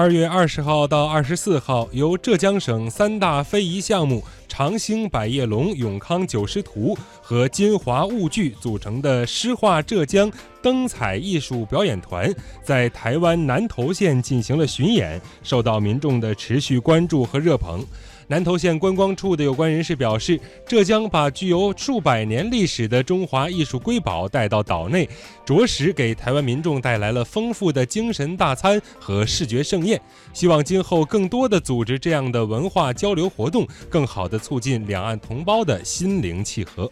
二月二十号到二十四号，由浙江省三大非遗项目长兴百叶龙、永康九师图和金华物剧组成的诗画浙江灯彩艺术表演团，在台湾南投县进行了巡演，受到民众的持续关注和热捧。南投县观光处的有关人士表示，浙江把具有数百年历史的中华艺术瑰宝带到岛内，着实给台湾民众带来了丰富的精神大餐和视觉盛宴。希望今后更多的组织这样的文化交流活动，更好地促进两岸同胞的心灵契合。